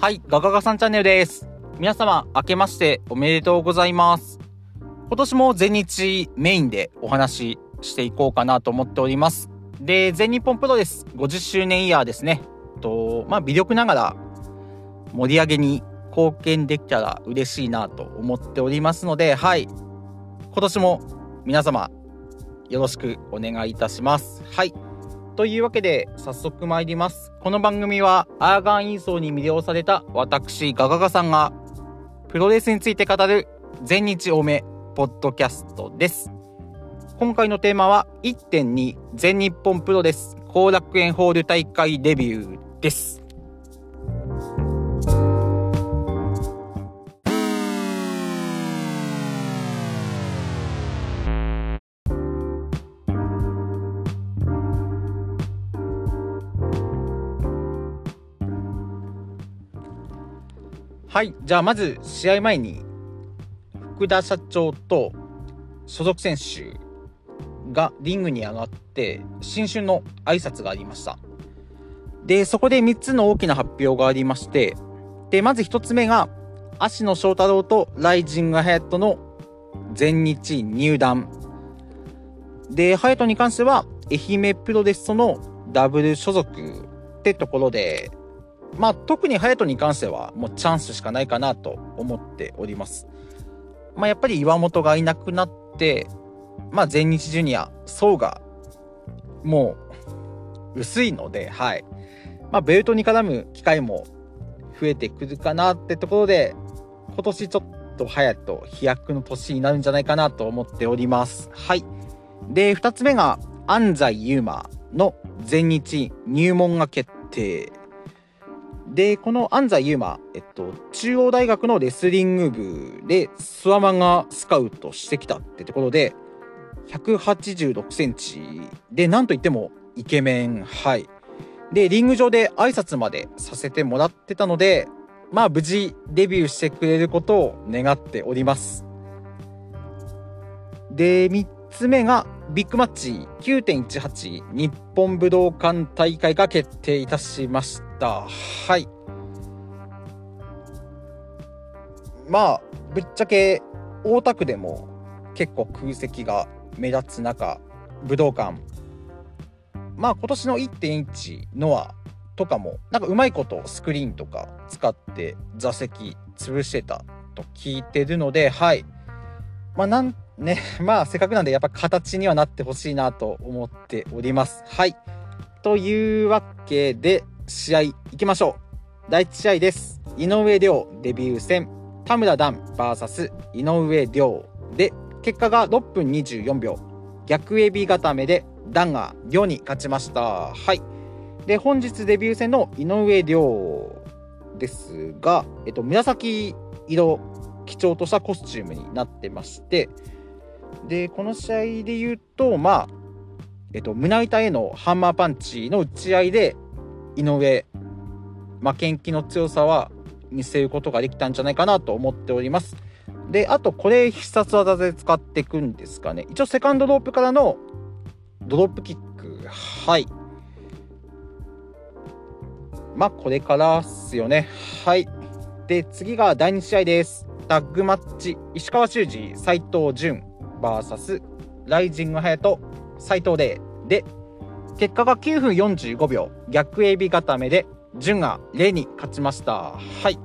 はい、ガガガさんチャンネルです。皆様、明けましておめでとうございます。今年も全日メインでお話ししていこうかなと思っております。で、全日本プロレス50周年イヤーですね。と、まあ、微力ながら盛り上げに貢献できたら嬉しいなと思っておりますので、はい。今年も皆様、よろしくお願いいたします。はい。というわけで早速参ります。この番組はアーガンインソーに魅了された私ガガガさんがプロレスについて語る全日多めポッドキャストです。今回のテーマは1.2全日本プロレス後楽園ホール大会デビューです。はい。じゃあまず試合前に福田社長と所属選手がリングに上がって新春の挨拶がありました。で、そこで3つの大きな発表がありまして、で、まず1つ目が芦野翔太郎とライジングハヤトの全日入団。で、ハヤトに関しては愛媛プロレスとのダブル所属ってところで、まあ、特に隼人に関してはもうチャンスしかないかなと思っております。まあ、やっぱり岩本がいなくなって、まあ、全日ジュニア層がもう薄いので、はい。まあ、ベルトに絡む機会も増えてくるかなってところで、今年ちょっと隼人飛躍の年になるんじゃないかなと思っております。はい。で、二つ目が安西優馬の全日入門が決定。で、この安西優馬、えっと、中央大学のレスリング部で、スワマがスカウトしてきたってところで、186センチで、なんといってもイケメン、はい。で、リング上で挨拶までさせてもらってたので、まあ無事デビューしてくれることを願っております。で、3つ目がビッグマッチ9.18日本武道館大会が決定いたしましたた。はい。まあ、ぶっちゃけ大田区でも結構空席が目立つ中、武道館。まあ今年の1.1ノアとかも、なんかうまいことスクリーンとか使って座席潰してたと聞いてるので、はい。まあなん、ね、まあせっかくなんでやっぱ形にはなってほしいなと思っております。はい。というわけで試合行きましょう。第1試合です。井上亮デビュー戦田村段 VS 井上亮で結果が6分24秒逆エビ固めで段が亮に勝ちました。はい。で本日デビュー戦の井上亮ですが、えっと、紫色基調としたコスチュームになってましてでこの試合で言うとまあえっと胸板へのハンマーパンチの打ち合いで井上負けん気の強さは見せることができたんじゃないかなと思っております。であとこれ必殺技で使っていくんですかね。一応セカンドロープからのドロップキック。はい。まあこれからっすよね。はい。で次が第2試合です。タッグマッチ石川修司斉藤潤 VS ライジングハヤト斉藤麗。で結果が9分45秒。逆エビ固めで潤が0に勝ちました。はい。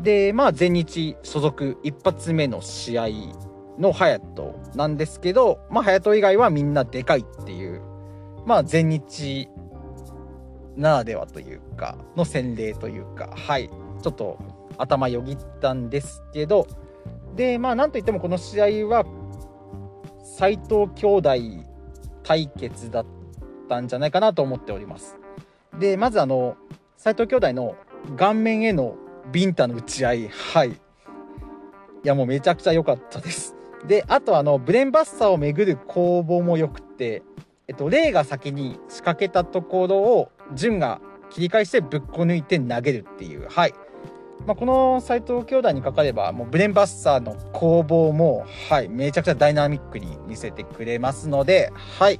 でまあ全日所属一発目の試合のハヤトなんですけどまあハヤト以外はみんなでかいっていうまあ全日ならではというかの洗礼というかはい。ちょっと頭よぎったんですけどでまあなんといってもこの試合は斎藤兄弟対決だったんじゃないかなと思っておりますでまずあの斎藤兄弟の顔面へのビンタの打ち合いはいいやもうめちゃくちゃ良かったですであとあのブレーンバスターをめぐる攻防も良くてえっと、レイが先に仕掛けたところを、ジュンが切り返してぶっこ抜いて投げるっていう。はい。まあ、この斎藤兄弟にかかれば、もうブレーンバスターの攻防も、はい、めちゃくちゃダイナミックに見せてくれますので、はい。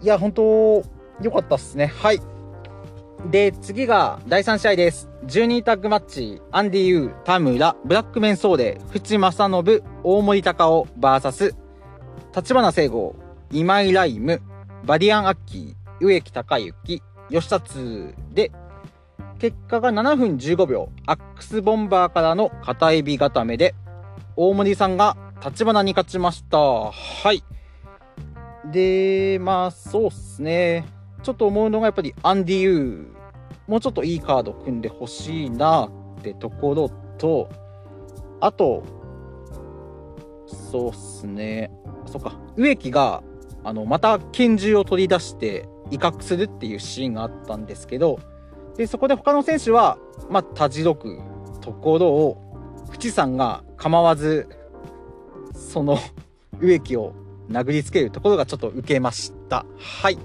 いや、本当良かったっすね。はい。で、次が第3試合です。12タッグマッチ、アンディ・ウー、田村、ブラックめんそーれ、淵正信、大森隆夫、バーサス、立花誠吾、今井礼夢、バディアン・アッキー、植木嵩行、ヨシタツで、結果が7分15秒、アックスボンバーからの片エビ固めで、大森さんが立花に勝ちました。はい。で、まあ、そうっすね。ちょっと思うのがやっぱりアンディ・ウー、もうちょっといいカード組んでほしいなってところと、あと、そうっすね。そっか、植木が、あの、また拳銃を取り出して威嚇するっていうシーンがあったんですけど、で、そこで他の選手は、まあ、たじろくところを、淵さんが構わず、その 植木を殴りつけるところがちょっと受けました。はい。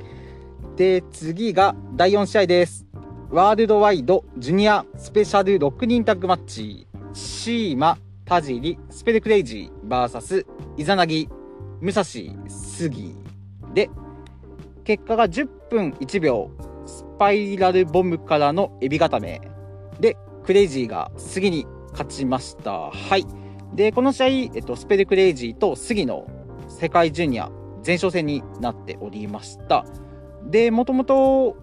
で、次が第4試合です。ワールドワイドジュニアスペシャル6人タッグマッチ、シーマ、田尻、スペルクレイジー、バーサス、イザナギ、武蔵、杉で、結果が10分1秒、パイラルボムからのエビ固めで、クレイジーが杉に勝ちました。はい。で、この試合、えっと、スペルクレイジーと杉の世界ジュニア前哨戦になっておりました。で、もともと、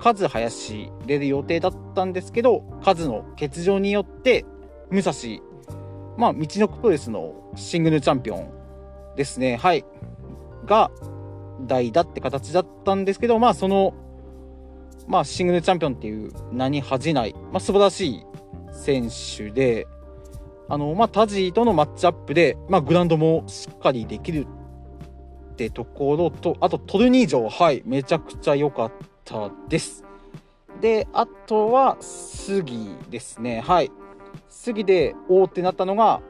カズ林出る予定だったんですけど、カズの欠場によって、武蔵、まあ、道のプロレスのシングルチャンピオンですね、はい、が代打って形だったんですけど、まあ、その、まあ、シングルチャンピオンっていう名に恥じない、まあ、素晴らしい選手で、あの、まあ、タジーとのマッチアップで、まあ、グラウンドもしっかりできるってところと、あとトルニージョ、はい、めちゃくちゃ良かったです。で、あとは杉ですね、はい。杉で大ってなったのが、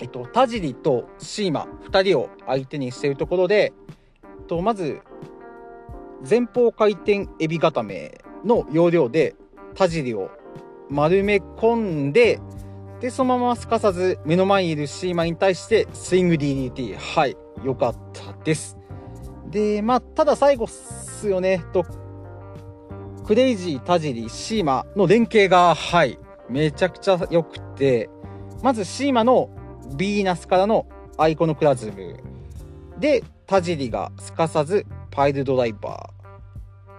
えっと、田尻とシーマ2人を相手にしているところで、えっと、まず前方回転エビ固めの要領で田尻を丸め込んででそのまますかさず目の前にいるシーマに対してスイング DDT はい良かったです。でまあただ最後っすよね。とクレイジー田尻シーマの連携がはいめちゃくちゃ良くてまずシーマのビーナスからのアイコノクラズム。で田尻がすかさずパイルドライバ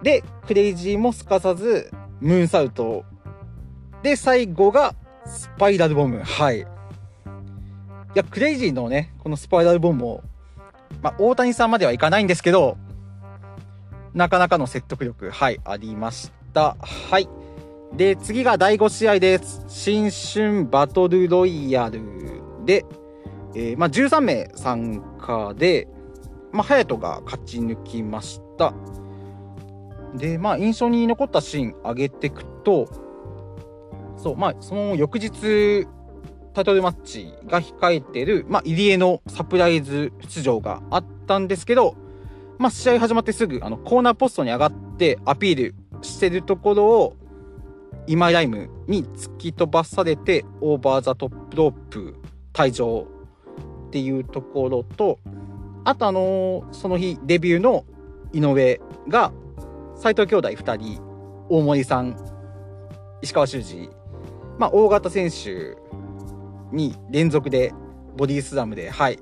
ー。でクレイジーもすかさずムーンサルト。で最後がスパイラルボム。はい。いやクレイジーのねこのスパイラルボムもまあ大谷さんまではいかないんですけどなかなかの説得力はいありました。はい。で次が第5試合です。新春バトルロイヤル。で、えーまあ、13名参加で、まあ、隼人が勝ち抜きました。でまあ印象に残ったシーン上げていくとそうまあその翌日タイトルマッチが控えてる、まあ、入江のサプライズ出場があったんですけど、まあ、試合始まってすぐあのコーナーポストに上がってアピールしてるところを今井ライムに突き飛ばされてオーバーザトップロープ退場っていうところとあとあのーその日デビューの井上が斎藤兄弟2人大森さん石川修司まあ大型選手に連続でボディースラムではい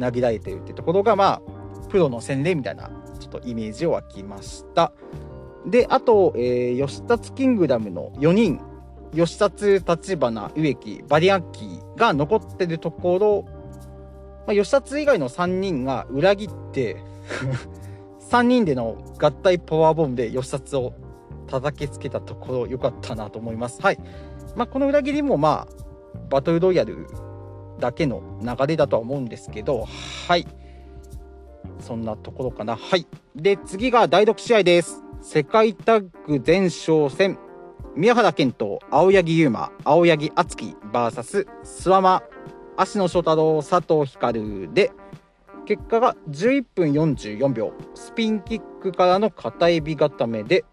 投げられてるってところがまあプロの洗礼みたいなちょっとイメージを湧きました。であと、えー、吉達キングダムの4人吉達立花植木バリアンキーが残ってるところ、まあ、吉達以外の3人が裏切って 3人での合体パワーボムで吉達を叩きつけたところ良かったなと思います。はい。まあこの裏切りもまあバトルロイヤルだけの流れだとは思うんですけどはい。そんなところかな。はい。で次が第6試合です。世界タッグ前哨戦。宮原健人青柳優馬青柳敦樹 VS 諏訪間。芦野翔太郎佐藤光で結果が11分44秒。スピンキックからの片エビ固めで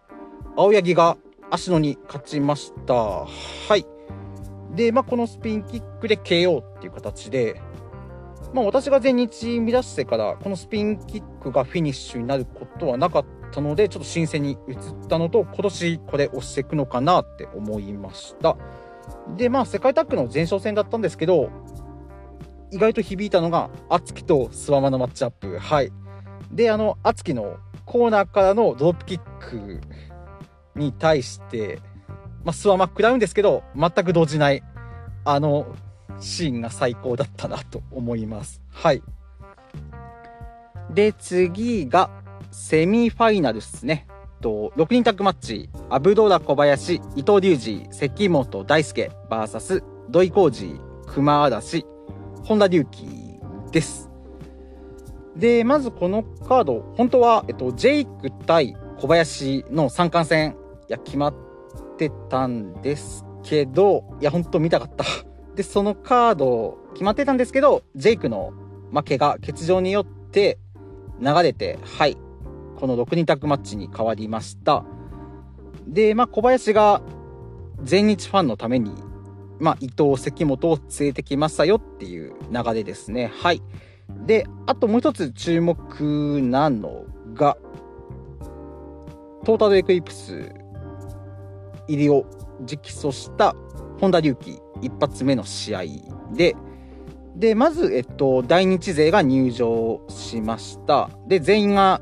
青柳が芦野に勝ちました。はい。で、まあ、このスピンキックで KO っていう形で、まあ、私が全日見出してからこのスピンキックがフィニッシュになることはなかったのでちょっと新鮮に移ったのと今年これ押していくのかなって思いました。でまあ世界タッグの前哨戦だったんですけど意外と響いたのが敦貴とスワマのマッチアップ。はい。であの敦貴のコーナーからのドロップキックに対してまあ、スワマ食らうんですけど全く動じないあのシーンが最高だったなと思います。はい。で次がセミファイナルですね。と6人タッグマッチ。アブドラ小林伊藤隆二関本大輔 VS 土井浩二熊嵐。本田隆起ですでまずこのカード本当は、えっと、ジェイク対小林の三冠戦いや決まってたんですけどいや本当見たかった でそのカード決まってたんですけどジェイクの負けが欠場によって流れてはいこの6人タッグマッチに変わりました。で、まあ、小林が全日ファンのために、まあ、伊藤、関本を連れてきましたよっていう流れですね。はい。で、あともう一つ注目なのが、トータルエクリプス入りを直訴した本田隆起一発目の試合で、で、まず、えっと、大日勢が入場しました。で、全員が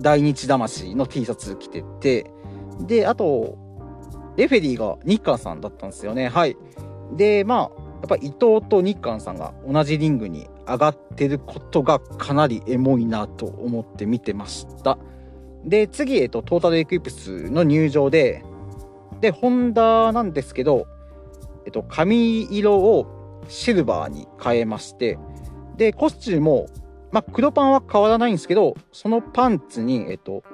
大日魂の T シャツ着てて、で、あと、レフェリーが日韓さんだったんですよね。はい。で、まあ、やっぱ伊藤と日韓さんが同じリングに上がってることがかなりエモいなと思って見てました。で、次、えっと、トータルエクリプスの入場で、で、ホンダなんですけど、えっと、髪色をシルバーに変えまして、で、コスチュームもまあ、黒パンは変わらないんですけど、そのパンツに、えっと、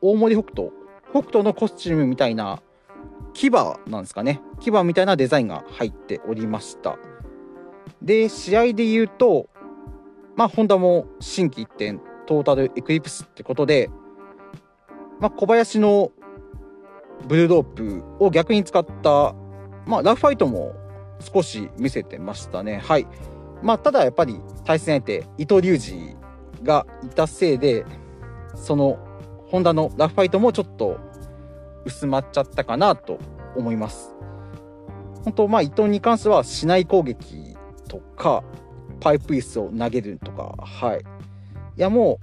大森北斗、北斗のコスチュームみたいな、牙なんですかね。牙みたいなデザインが入っておりました。で、試合で言うと、まあ、ホンダも新規一点、トータルエクリプスってことで、まあ、小林のブルーロープを逆に使った、まあ、ラフファイトも少し見せてましたね。はい。まあ、ただやっぱり対戦相手、伊藤隆二がいたせいで、その、ホンダのラフファイトもちょっと薄まっちゃったかなと思います。本当、まあ、伊藤に関しては、市内攻撃とか、パイプ椅子を投げるとか、はい。いや、も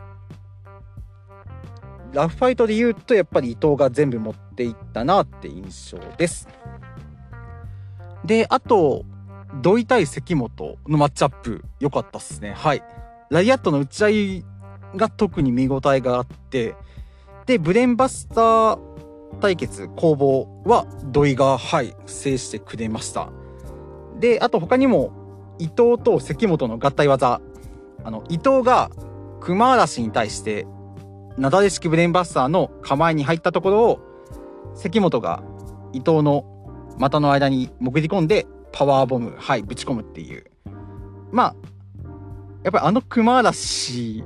う、ラフファイトで言うと、やっぱり伊藤が全部持っていったなって印象です。で、あと、土井対関本のマッチアップ良かったっすね。はい。ライアットの打ち合いが特に見応えがあって、で、ブレンバスター対決攻防は土井が、はい、制してくれました。で、あと他にも伊藤と関本の合体技、あの、伊藤が熊嵐に対して、なだれ式ブレンバスターの構えに入ったところを、関本が伊藤の股の間に潜り込んでパワーボム、はい、ぶち込むっていう。まあ、やっぱりあの熊嵐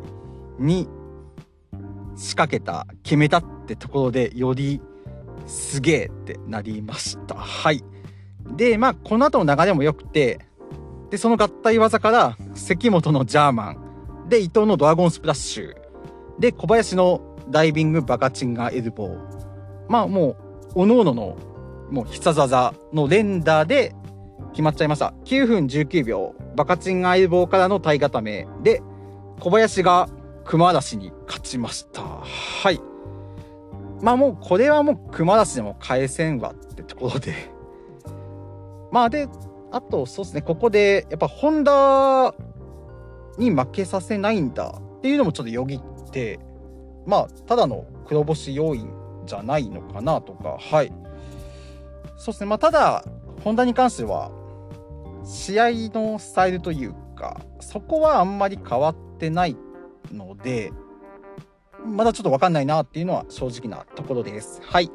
に仕掛けた、決めたってところで、よりすげえってなりました。はい。で、まあ、この後の流れも良くて、で、その合体技から、関本のジャーマン、で、伊藤のドラゴンスプラッシュ、で、小林のダイビングバカチンガーエルボー。まあ、もう、おのおのの、もう必殺技の連打で、決まっちゃいました。9分19秒、バカチン相棒からの体固めで、小林が熊嵐に勝ちました。はい。まあもうこれはもう熊嵐でも返せんわってところで まあで、あとそうですね、ここでやっぱホンダに負けさせないんだっていうのもちょっとよぎって、まあただの黒星要因じゃないのかなとか、はい。そうですね、まあただ、ホンダに関しては、試合のスタイルというか、そこはあんまり変わってないので、まだちょっとわかんないなっていうのは正直なところです。はい。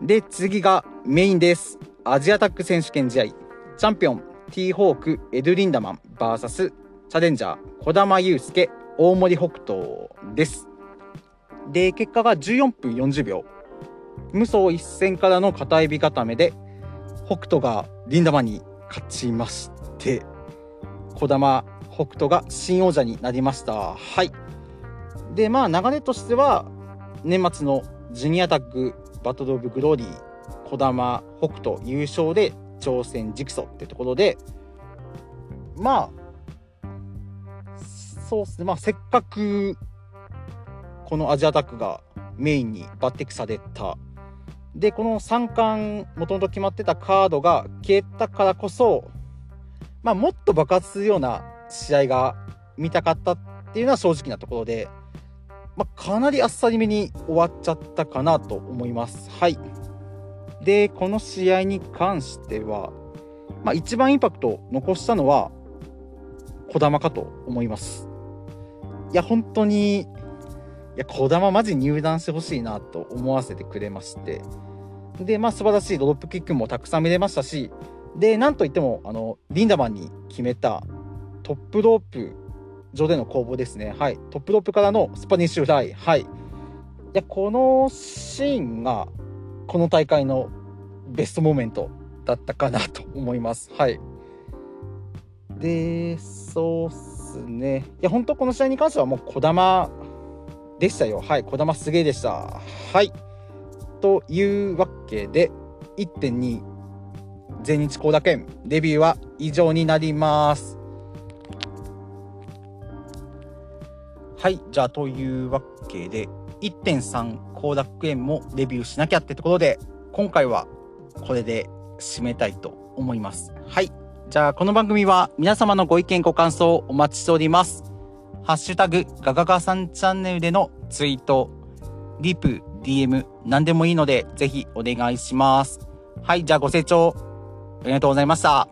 で、次がメインです。アジアタック選手権試合。チャンピオン、ティーホーク、エドリンダマン VS チャレンジャー、児玉祐介、大森北斗です。で、結果が14分40秒。無双一戦からの片指固めで、北斗がリンダマンに勝ちまして、児玉北斗が新王者になりました。はい。で、まあ流れとしては、年末のジュニアタッグバトルオブグローリー、児玉北斗優勝で挑戦直訴ってところで、まあ、そうっすね、まあせっかく、このアジアタックがメインに抜擢された。で、この3冠、もともと決まってたカードが消えたからこそ、まあもっと爆発するような試合が見たかったっていうのは正直なところで、まあ、かなりあっさりめに終わっちゃったかなと思います。はい。で、この試合に関しては、まあ、一番インパクトを残したのは、児玉かと思います。いや、本当に、いや、児玉マジ入団してほしいなと思わせてくれまして、で、まあ、素晴らしいドロップキックもたくさん見れましたし、で、なんといっても、あの、リンダマンに決めたトップロープ上での攻防ですね。はい。トップロープからのスパニッシュフライ。はい。いや、このシーンが、この大会のベストモーメントだったかなと思います。はい。で、そうっすね。いや、本当この試合に関してはもう児玉でしたよ。はい。児玉すげえでした。はい。というわけで、1.2全日高田県デビューは以上になります。はい、じゃあというわけで、1.3後楽園もレビューしなきゃってところで、今回はこれで締めたいと思います。はい。じゃあこの番組は皆様のご意見ご感想をお待ちしております。ハッシュタグガガガさんチャンネルでのツイート、リプ、DM 何でもいいのでぜひお願いします。はい、じゃあご清聴ありがとうございました。